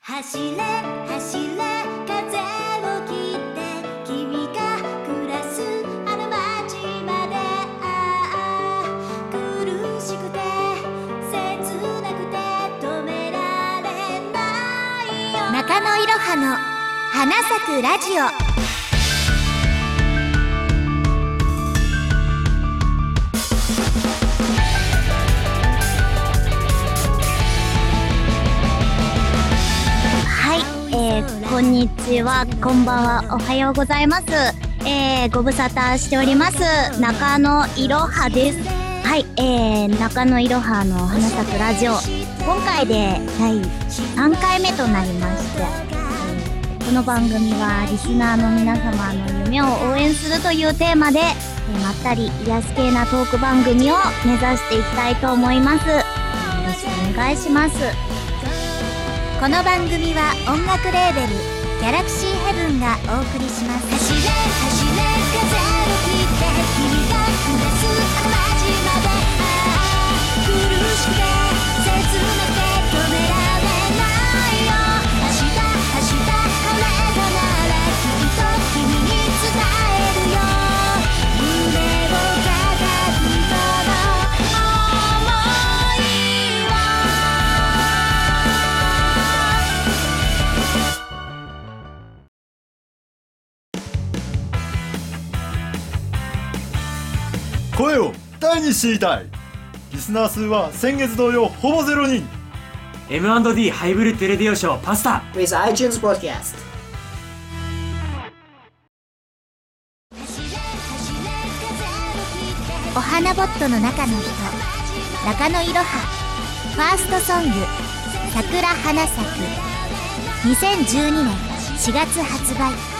走れ走れ風を切って君が暮らすあの街までああ苦しくて切なくて止められないよ。中野いろはの花咲くラジオ。こんにちは、こんばんは、おはようございます。えー、ご無沙汰しております、中野いろはです。はい、えー、中野いろはの花咲くラジオ、今回で第3回目となりまして、えこの番組はリスナーの皆様の夢を応援するというテーマで、えーまったり癒し系なトーク番組を目指していきたいと思います。よろしくお願いします。この番組は音楽レーベルギャラクシーヘブンがお送りします。走れ走れ風声を大にしていたい。リスナー数は先月同様ほぼゼロ人。M&D ハイブリッドレディオショーパスタ。With iTunes Podcast. お花ボットの中の人中野いろは。ファーストソング「桜花咲く」2012年4月発売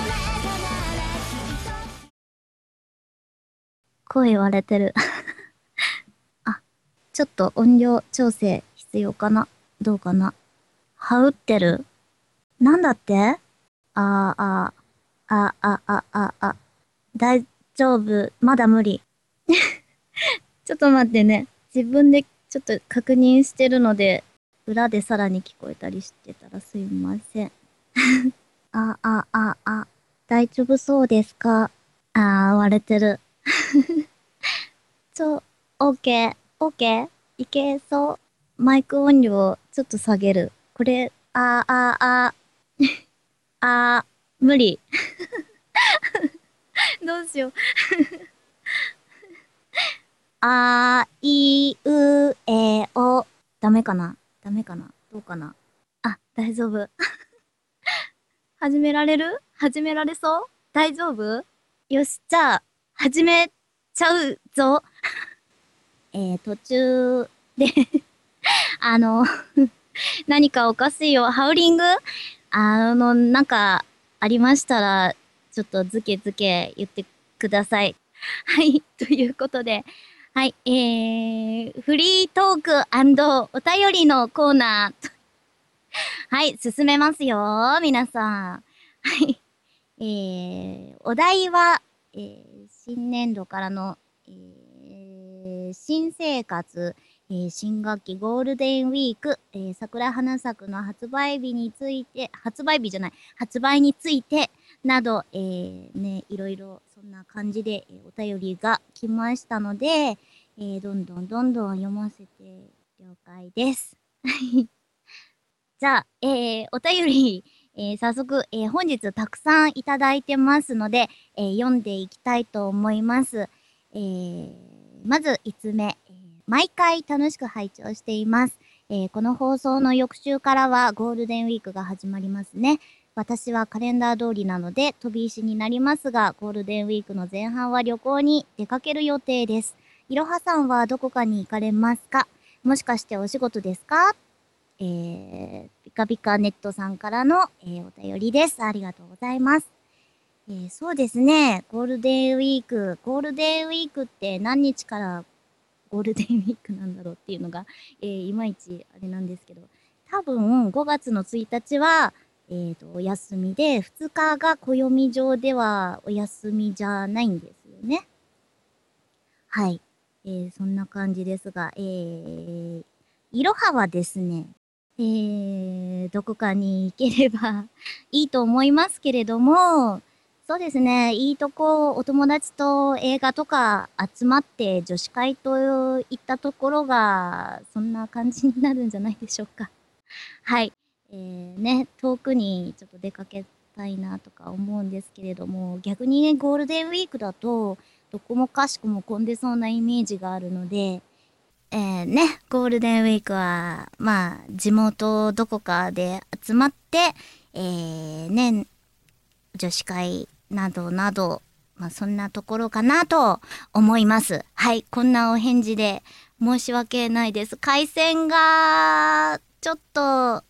声割れてる。あちょっと音量調整必要かな？どうかな？はうってる？なんだって？あーああああああ大丈夫？まだ無理。ちょっと待ってね。自分でちょっと確認してるので、裏でさらに聞こえたりしてたらすいません。あ、あ、あ、あ、大丈夫そうですか？あー、割れてる。ちょ、オッケー、オッケー、いけそう。マイク音量ちょっと下げる。これ、あー、あー、あー、あー、無理。どうしよう。あいうえお。ダメかな？ダメかな？どうかな？あ、大丈夫。始められる？始められそう？大丈夫？よし、じゃあ、始めちゃうぞ。えー、途中で あの、何かおかしいよ。ハウリング？あの、なんか、ありましたら、ちょっとズケズケ言ってください。はい、ということで、はい、えー、フリートークお便りのコーナー。はい、進めますよ、皆さん。はい。えー、お題は、えー、新年度からの、えー、新生活、えー、新学期ゴールデンウィーク、えー、桜花咲くの発売日について、発売日じゃない、発売について、など、えー、ね、いろいろそんな感じで、えお便りが来ましたので、えー、どんどんどんどん読ませて了解です。じゃあ、えー、お便り、えー、早速、えー、本日たくさんいただいてますので、えー、読んでいきたいと思います。えー、まず5つ目、えー毎回楽しく拝聴しています。えーこの放送の翌週からはゴールデンウィークが始まりますね。私はカレンダー通りなので飛び石になりますが、ゴールデンウィークの前半は旅行に出かける予定です。いろはさんはどこかに行かれますか？もしかしてお仕事ですか？えー、ピカピカネットさんからの、えーお便りです。ありがとうございます。えーそうですね。ゴールデンウィーク。ゴールデンウィークって何日からゴールデンウィークなんだろうっていうのが、えーいまいちあれなんですけど、多分5月の1日は、えっ、と、お休みで、2日が暦上ではお休みじゃないんですよね。はい。えーそんな感じですが、えー、いろははですね、えーどこかに行ければいいと思いますけれども、そうですね、いいとこ、お友達と映画とか集まって女子会といったところが、そんな感じになるんじゃないでしょうか。はい。えー、ね、遠くにちょっと出かけたいなとか思うんですけれども、逆にね、ゴールデンウィークだと、どこもかしこも混んでそうなイメージがあるので、えー、ね、ゴールデンウィークは、まあ、地元どこかで集まって、えー、ね、女子会などなど、まあ、そんなところかなと思います。はい、こんなお返事で申し訳ないです。回線が、ちょっと、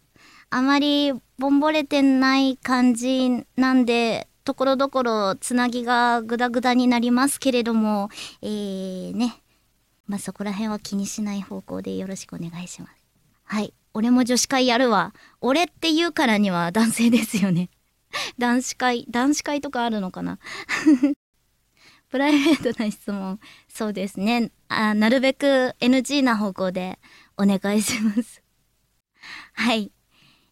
あまりボンボレてない感じなんで、ところどころつなぎがグダグダになりますけれども、えー、ね、まあ、そこら辺は気にしない方向でよろしくお願いします。はい。俺も女子会やるわ。俺って言うからには男性ですよね。男子会、男子会とかあるのかな？プライベートな質問。そうですね。あなるべく NG な方向でお願いします。はい。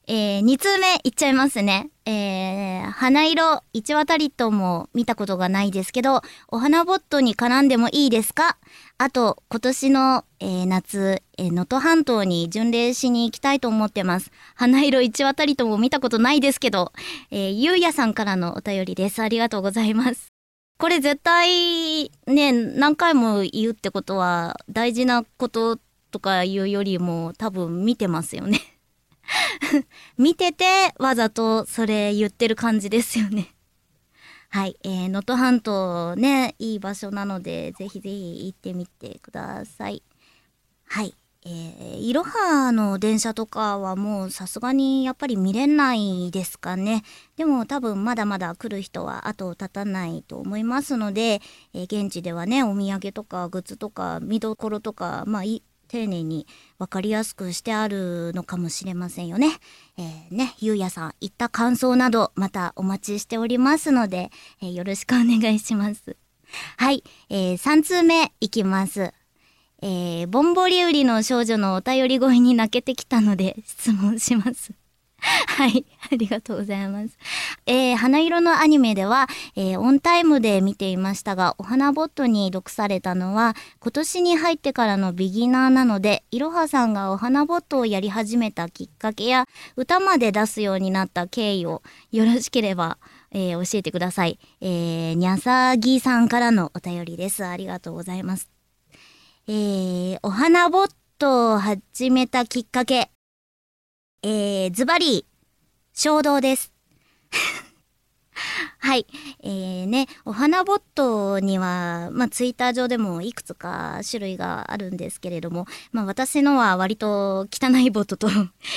えー、2通目いっちゃいますね。えー、花色一渡りとも見たことがないですけど、お花ボットに絡んでもいいですか？あと、今年の、えー夏、えー能登半島に巡礼しに行きたいと思ってます。花色一渡りとも見たことないですけど、えー、ゆうやさんからのお便りです。ありがとうございます。これ絶対、ね、何回も言うってことは、大事なこととか言うよりも多分見てますよね。見ててわざとそれ言ってる感じですよね。はい、えー、能登半島ね、いい場所なので、ぜひぜひ行ってみてください。はい。えー、いろはの電車とかはもうさすがにやっぱり見れないですかね。でも多分まだまだ来る人は後を絶たないと思いますので、えー現地ではね、お土産とかグッズとか見どころとか、まあい丁寧に分かりやすくしてあるのかもしれませんよね。えー、ね、ゆうやさん、言った感想などまたお待ちしておりますので、えーよろしくお願いします。はい、えー、3通目いきます。えー、ぼんぼり売りの少女のお便り声に泣けてきたので質問します。はい、ありがとうございます。えー、花色のアニメでは、えーオンタイムで見ていましたが、お花ボットに読されたのは、今年に入ってからのビギナーなので、いろはさんがお花ボットをやり始めたきっかけや、歌まで出すようになった経緯をよろしければ、えー教えてください。えー、にゃさぎさんからのお便りです。ありがとうございます。えー、お花ボットを始めたきっかけ。えー、ズバリ、衝動です。はい。えー、ね、お花ボットには、まあ、ツイッター上でもいくつか種類があるんですけれども、まあ、私のは割と汚いボットと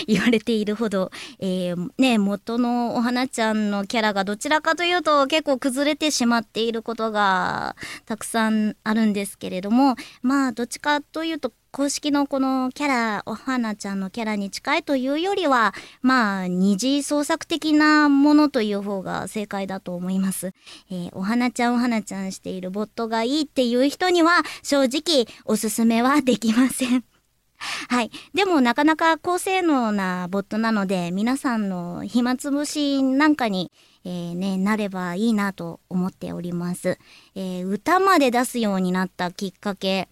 言われているほど、えー、ね、元のお花ちゃんのキャラがどちらかというと結構崩れてしまっていることがたくさんあるんですけれども、まあ、どっちかというと、公式のこのキャラ、お花ちゃんのキャラに近いというよりは、まあ、二次創作的なものという方が正解だと思います。えーお花ちゃんお花ちゃんしているボットがいいっていう人には、正直おすすめはできません。はい。でもなかなか高性能なボットなので、皆さんの暇つぶしなんかに、えーね、なればいいなと思っております。えー歌まで出すようになったきっかけ。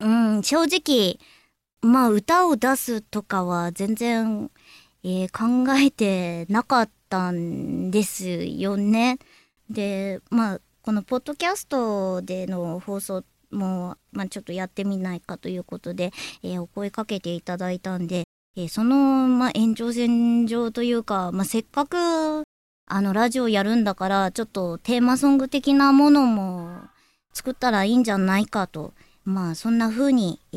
うん、正直、まあ歌を出すとかは全然、えー考えてなかったんですよね。で、まあ、このポッドキャストでの放送も、まあ、ちょっとやってみないかということで、えーお声かけていただいたんで、えーその、まあ、延長線上というか、まあ、せっかく、あの、ラジオやるんだから、ちょっとテーマソング的なものも作ったらいいんじゃないかと。まあ、そんな風に、え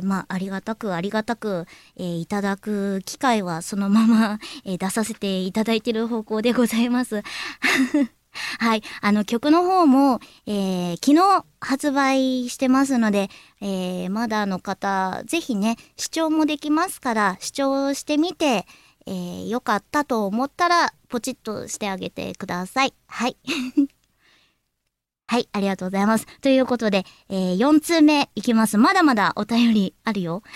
ーまあ、ありがたく、ありがたく、えーいただく機会はそのまま、えー出させていただいてる方向でございます。はい。あの曲の方も、えー昨日発売してますので、えーまだの方、ぜひね、視聴もできますから、視聴してみて、えーよかったと思ったら、ポチッとしてあげてください。はい。はい、ありがとうございます。ということで、えー4通目いきます。まだまだお便りあるよ。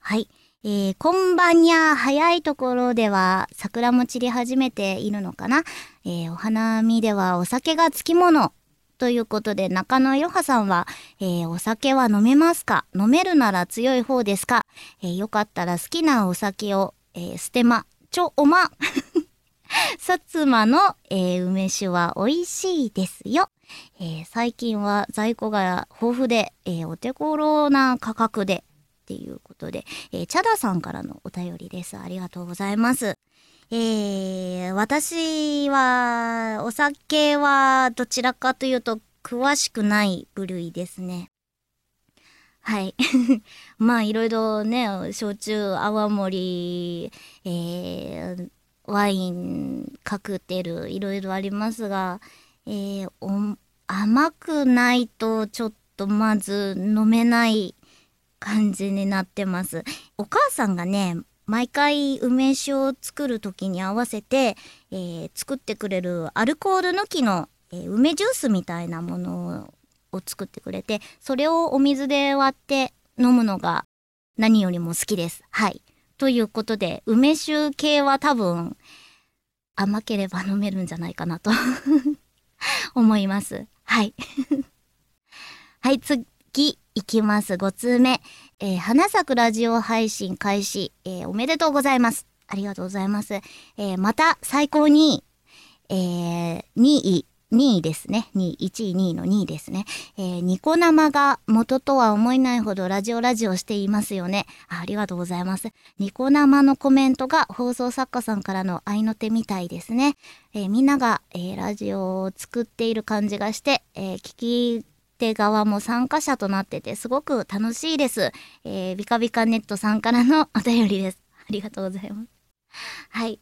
はい。えー、こんばんにゃ、早いところでは桜も散り始めているのかな。えー、お花見ではお酒がつきもの。ということで、中野いろはさんは、えー、お酒は飲めますか？飲めるなら強い方ですか、えー、よかったら好きなお酒を、えー、捨てま、ちょ、おま。薩摩の、えー、梅酒は美味しいですよ。えー、最近は在庫が豊富で、えー、お手頃な価格でっていうことで、えー、チャダさんからのお便りです。ありがとうございます。えー、私は、お酒はどちらかというと詳しくない部類ですね。はい。まあ、いろいろね、焼酎、泡盛、えー、ワイン、カクテル、いろいろありますが、えー、甘くないとちょっとまず飲めない感じになってます。お母さんがね、毎回梅酒を作る時に合わせて、えー、作ってくれるアルコール抜きの、えー、梅ジュースみたいなものを作ってくれて、それをお水で割って飲むのが何よりも好きです。はい。ということで、梅酒系は多分甘ければ飲めるんじゃないかなと 思います。はい。はい、次、いきます。5通目。えー、花咲くラジオ配信開始、えー、おめでとうございます。ありがとうございます。えー、また最高に、えー、2位、2位ですね。2位、1位、2位の2位ですね。えー、ニコ生が元とは思えないほどラジオラジオしていますよねあ。りがとうございます。ニコ生のコメントが放送作家さんからの愛の手みたいですね。えー、みんなが、えー、ラジオを作っている感じがして、え聞き手側も参加者となっててすごく楽しいです。え、ビカビカネットさんからのお便りです。ありがとうございます。はい。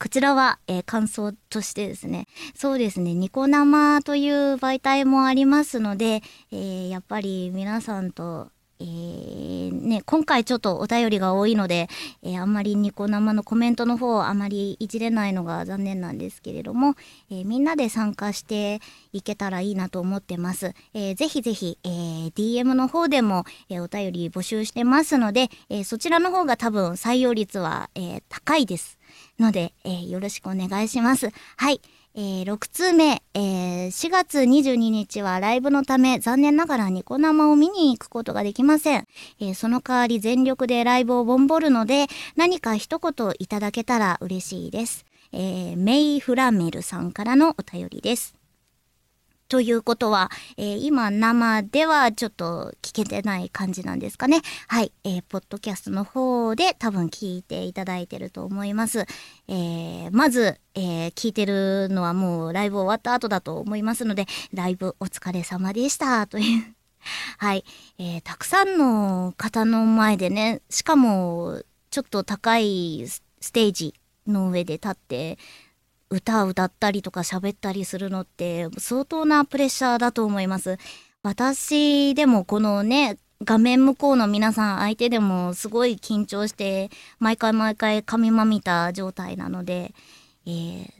こちらは、えー、感想としてですね、そうですね、ニコ生という媒体もありますので、えー、やっぱり皆さんとえー、ね、今回ちょっとお便りが多いので、え、あんまりニコ生のコメントの方あまりいじれないのが残念なんですけれども、え、みんなで参加していけたらいいなと思ってます。えー、ぜひぜひ、え、DM の方でも、え、お便り募集してますので、え、そちらの方が多分採用率は、え、高いです。ので、えー、よろしくお願いします。はい。えー、6通目、えー、4月22日はライブのため残念ながらニコ生を見に行くことができません。えー、その代わり全力でライブをボンボるので何か一言いただけたら嬉しいです。えー、メイ・フラメルさんからのお便りです。ということは、えー、今生ではちょっと聞けてない感じなんですかね。はい。えー、ポッドキャストの方で多分聞いていただいてると思います。えー、まず、えー、聞いてるのはもうライブ終わった後だと思いますので、ライブお疲れ様でした。という はい、えー。たくさんの方の前でね、しかもちょっと高いステージの上で立って、歌を歌ったりとか喋ったりするのって相当なプレッシャーだと思います。私でもこのね、画面向こうの皆さん相手でもすごい緊張して毎回毎回髪まみた状態なので、えー、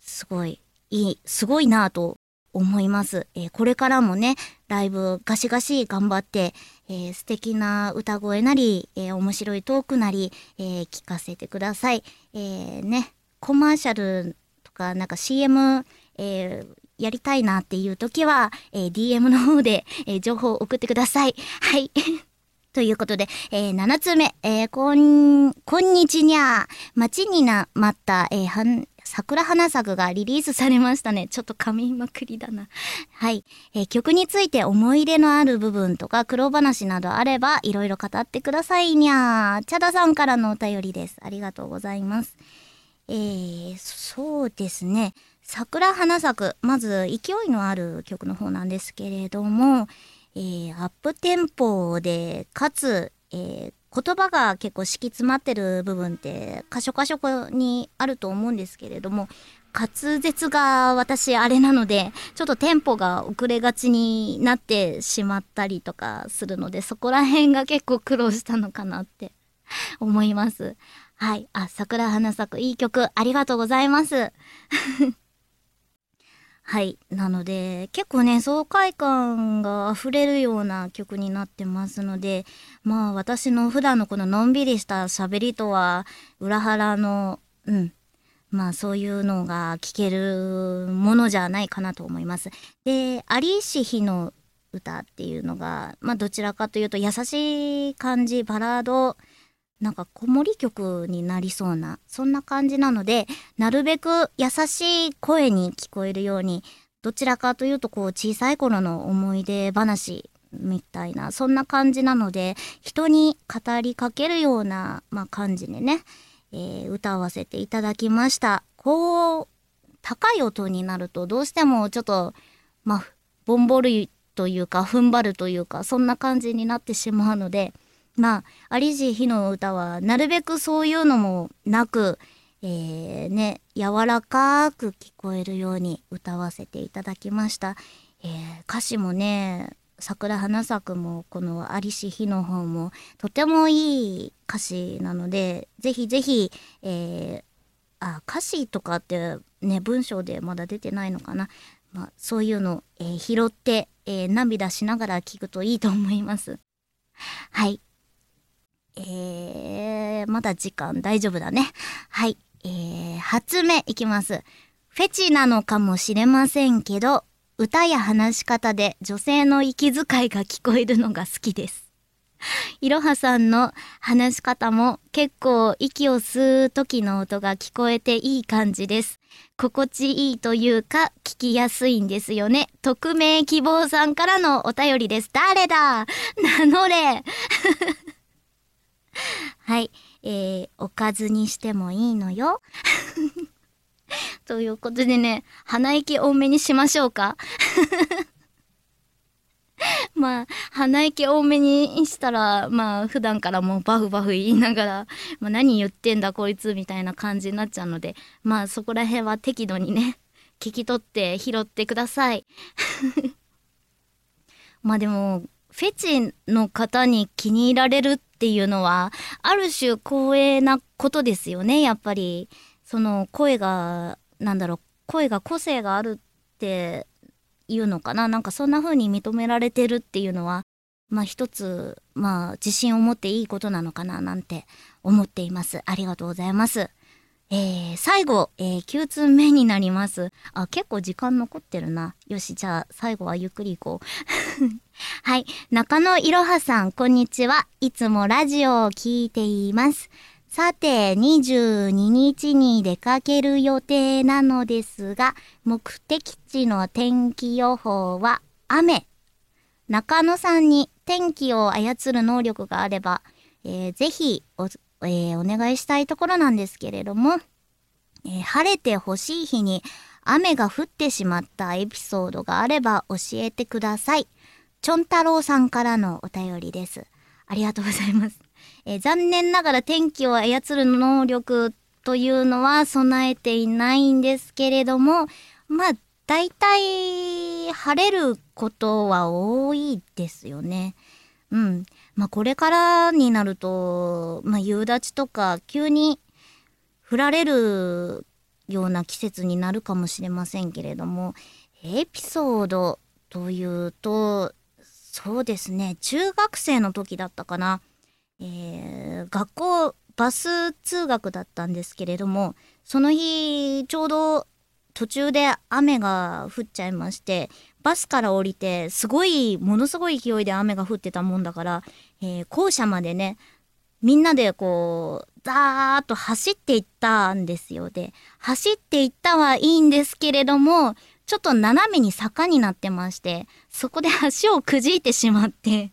すごいいい、すごいなと思います、えー、これからもね、ライブガシガシ頑張って、えー、素敵な歌声なり、えー、面白いトークなり、え聞かせてください。えね、コマーシャルか、なんか CM、えー、やりたいなっていう時は、えー、DM の方で、えー、情報を送ってください。はい。ということで、えー、7つ目、えー、こん、こんにちにゃ待ちにな、まった、えー、はん、桜花作がリリースされましたね。ちょっと噛みまくりだな。はい、えー、曲について思い入れのある部分とか苦労話などあれば、いろいろ語ってくださいにゃー。チャダさんからのお便りです。ありがとうございます。えー、そうですね。桜花咲く。まず勢いのある曲の方なんですけれども、えー、アップテンポで、かつ、えー、言葉が結構敷き詰まってる部分って箇所箇所にあると思うんですけれども、滑舌が私あれなので、ちょっとテンポが遅れがちになってしまったりとかするので、そこら辺が結構苦労したのかなって思います。はい。あ、桜花咲くいい曲、ありがとうございます。はい。なので、結構ね、爽快感が溢れるような曲になってますので、まあ私の普段のこののんびりした喋りとは裏腹の、うん。まあそういうのが聞けるものじゃないかなと思います。で、有石日の歌っていうのが、まあどちらかというと優しい感じ、バラード、なんか子守曲になりそうな、そんな感じなので、なるべく優しい声に聞こえるように、どちらかというとこう小さい頃の思い出話みたいな、そんな感じなので、人に語りかけるような、まあ、感じでね、えー歌わせていただきました。こう、高い音になるとどうしてもちょっと、まあ、ボンボルというか、踏ん張るというか、そんな感じになってしまうので、まあ、有地日の歌は、なるべくそういうのもなく、えー、ね、柔らかく聞こえるように歌わせていただきました。えー歌詞もね、桜花咲くも、この有志日の方も、とてもいい歌詞なので、ぜひぜひ、えーあ、歌詞とかってね、文章でまだ出てないのかな。まあ、そういうの、えー拾って、えー涙しながら聞くといいと思います。はい。えー、まだ時間大丈夫だね。はい。えー、初目いきます。フェチなのかもしれませんけど、歌や話し方で女性の息遣いが聞こえるのが好きです。いろはさんの話し方も結構息を吸う時の音が聞こえていい感じです。心地いいというか聞きやすいんですよね。匿名希望さんからのお便りです。誰だ？名乗れ はい。えー、おかずにしてもいいのよ。ということでね、鼻息多めにしましょうか。まあ、鼻息多めにしたら、まあ、普段からもうバフバフ言いながら、まあ、何言ってんだこいつみたいな感じになっちゃうので、まあ、そこら辺は適度にね、聞き取って拾ってください。まあでも、フェチの方に気に入られるっていうのは、ある種光栄なことですよね、やっぱり。その声が、なんだろう、声が個性があるっていうのかな。なんかそんな風に認められてるっていうのは、まあ一つ、まあ自信を持っていいことなのかななんて思っています。ありがとうございます。えー、最後、えー、9通目になります。あ、結構時間残ってるな。よし、じゃあ最後はゆっくり行こう。はい。中野いろはさん、こんにちは。いつもラジオを聞いています。さて、22日に出かける予定なのですが、目的地の天気予報は雨。中野さんに天気を操る能力があれば、えーぜひお、えーお願いしたいところなんですけれども、えー晴れてほしい日に雨が降ってしまったエピソードがあれば教えてください。ちょん太郎さんからのお便りです。ありがとうございます。えー残念ながら天気を操る能力というのは備えていないんですけれども、まあ、大体晴れることは多いですよね。うん。まあ、これからになると、まあ、夕立とか急に降られるような季節になるかもしれませんけれども、エピソードというと、そうですね、中学生の時だったかな。えー学校バス通学だったんですけれどもその日ちょうど途中で雨が降っちゃいましてバスから降りてすごいものすごい勢いで雨が降ってたもんだから、えー校舎までねみんなでこうダーッと走っていったんですよで走っていったはいいんですけれどもちょっと斜めに坂になってましてそこで足をくじいてしまって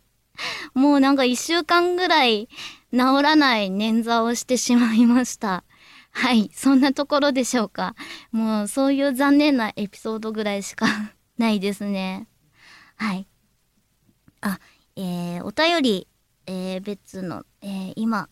もうなんか一週間ぐらい治らない捻挫をしてしまいました。はい、そんなところでしょうか。もうそういう残念なエピソードぐらいしかないですね。はい。あ、えー、お便り、えー、別の、えー、今、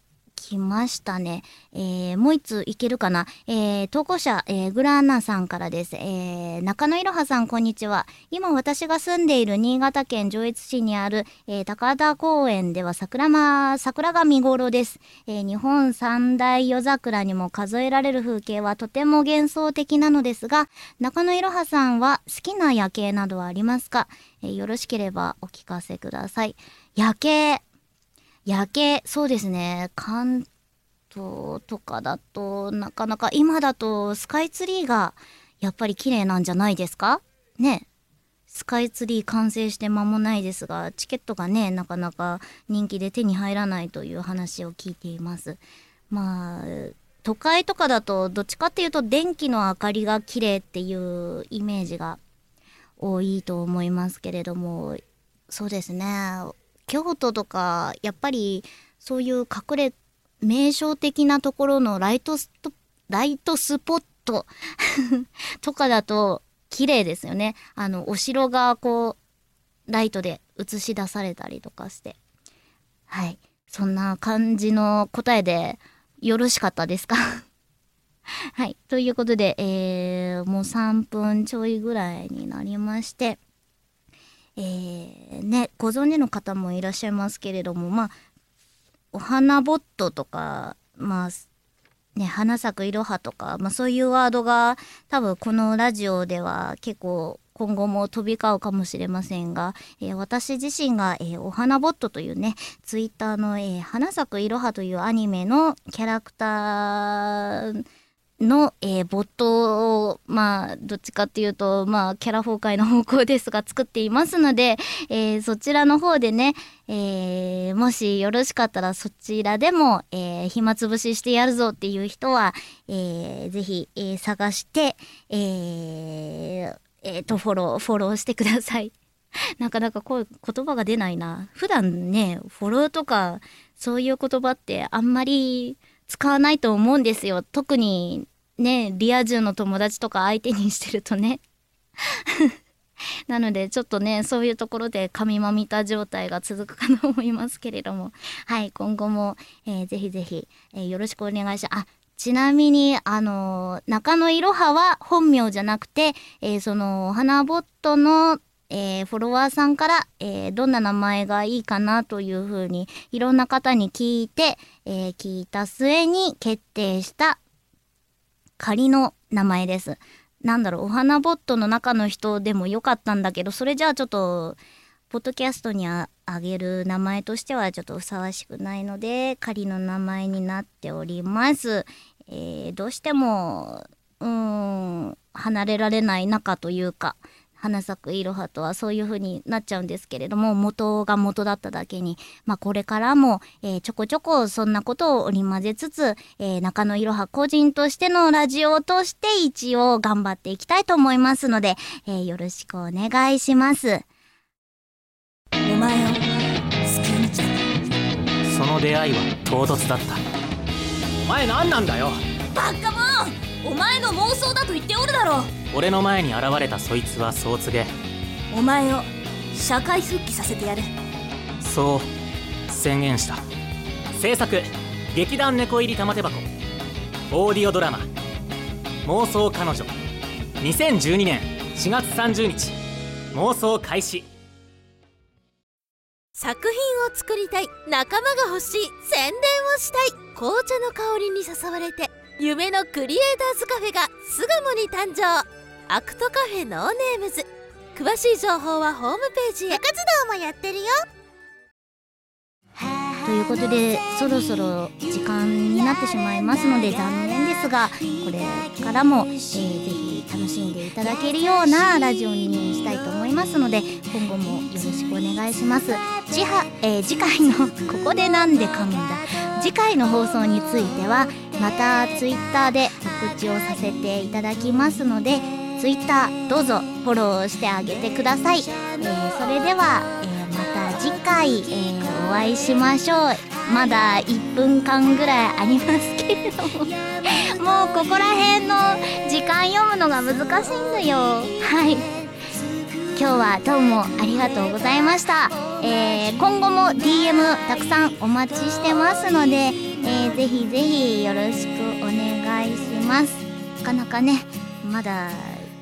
きましたね。えー、もう一ついけるかな？えー、投稿者、えー、グラーナさんからです。えー、中野いろはさん、こんにちは。今私が住んでいる新潟県上越市にある、えー、高田公園では桜ま、桜が見頃です。えー、日本三大夜桜にも数えられる風景はとても幻想的なのですが、中野いろはさんは好きな夜景などはありますか、えー、よろしければお聞かせください。夜景。夜景、そうですね。関東とかだと、なかなか今だとスカイツリーがやっぱり綺麗なんじゃないですか？ね。スカイツリー完成して間もないですが、チケットがね、なかなか人気で手に入らないという話を聞いています。まあ、都会とかだとどっちかっていうと電気の明かりが綺麗っていうイメージが多いと思いますけれども、そうですね。京都とかやっぱりそういう隠れ名所的なところのライトストライトスポット とかだと綺麗ですよね。あのお城がこうライトで映し出されたりとかして。はい。そんな感じの答えでよろしかったですか？はい。ということで、えー、もう3分ちょいぐらいになりまして。えー、ね、ご存知の方もいらっしゃいますけれども、まあ、お花ボットとか、まあ、ね、花咲くいろはとか、まあそういうワードが多分このラジオでは結構今後も飛び交うかもしれませんが、えー、私自身が、えー、お花ボットというね、ツイッターの、えー、花咲くいろはというアニメのキャラクター、の、えー、ボットを、まあ、どっちかっていうと、まあ、キャラ崩壊の方向ですが、作っていますので、えー、そちらの方でね、えー、もしよろしかったらそちらでも、えー、暇つぶししてやるぞっていう人は、えー、ぜひ、えー、探して、えー、えー、と、フォロー、フォローしてください。なかなかこう言葉が出ないな。普段ね、フォローとか、そういう言葉ってあんまり使わないと思うんですよ。特にね、リア充の友達とか相手にしてるとね。なので、ちょっとね、そういうところで神まみた状態が続くかと思いますけれども、はい、今後も、えー、ぜひぜひ、えー、よろしくお願いします。あ、ちなみに、あのー、中野いろはは本名じゃなくて、えー、その、花ボットの、えー、フォロワーさんから、えー、どんな名前がいいかなというふうにいろんな方に聞いて、えー、聞いた末に決定した仮の名前です。なんだろう、お花ボットの中の人でもよかったんだけど、それじゃあちょっと、ポッドキャストにあげる名前としてはちょっとふさわしくないので、仮の名前になっております。えー、どうしても、うーん、離れられない仲というか、花咲くいろはとはそういう風になっちゃうんですけれども元が元だっただけに、まあ、これからも、えー、ちょこちょこそんなことを織り交ぜつつ、えー、中野いろは個人としてのラジオを通して一応頑張っていきたいと思いますので、えー、よろしくお願いします。お前を好きにちゃその出会いは唐突だった。お前何なんだよ。バカお前の妄想だと言っておるだろう。俺の前に現れたそいつはそう告げ。お前を社会復帰させてやる。そう宣言した。制作劇団猫入り玉手箱。オーディオドラマ「妄想彼女」2012年4月30日妄想開始。作品を作りたい仲間が欲しい宣伝をしたい紅茶の香りに誘われて夢のクリエイターズカフェが巣鴨に誕生。アクトカフェノーネームズ。詳しい情報はホームページへ。活動もやってるよ。ということでそろそろ時間になってしまいますので残念ですがこれからも、えー、ぜひ楽しんでいただけるようなラジオにしたいと思いますので今後もよろしくお願いします。次は、えー、次回のここでなんで噛むんだ。次回の放送についてはまた Twitter で告知をさせていただきますので Twitter どうぞフォローしてあげてください、えー、それでは、えー、また次回、えー、お会いしましょう。まだ1分間ぐらいありますけれども。もうここら辺の時間読むのが難しいんだよ。はい。今日はどうもありがとうございました、えー、今後も DM たくさんお待ちしてますのでえーぜひぜひよろしくお願いします。なかなかねまだ、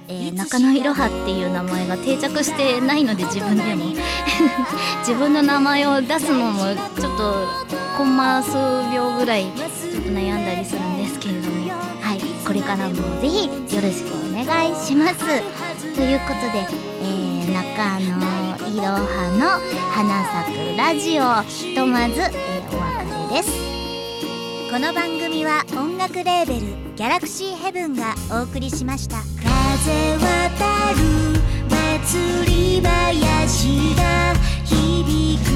えー中野いろはっていう名前が定着してないので自分でも。自分の名前を出すのもちょっとコンマ数秒ぐらいちょっと悩んだりするんですけれども。はいこれからもぜひよろしくお願いします。ということで、えー、中野いろはの花咲くラジオひとまず、えーお別れですこの番組は音楽レーベル「ギャラクシーヘブン」がお送りしました「風渡る祭り林が響く」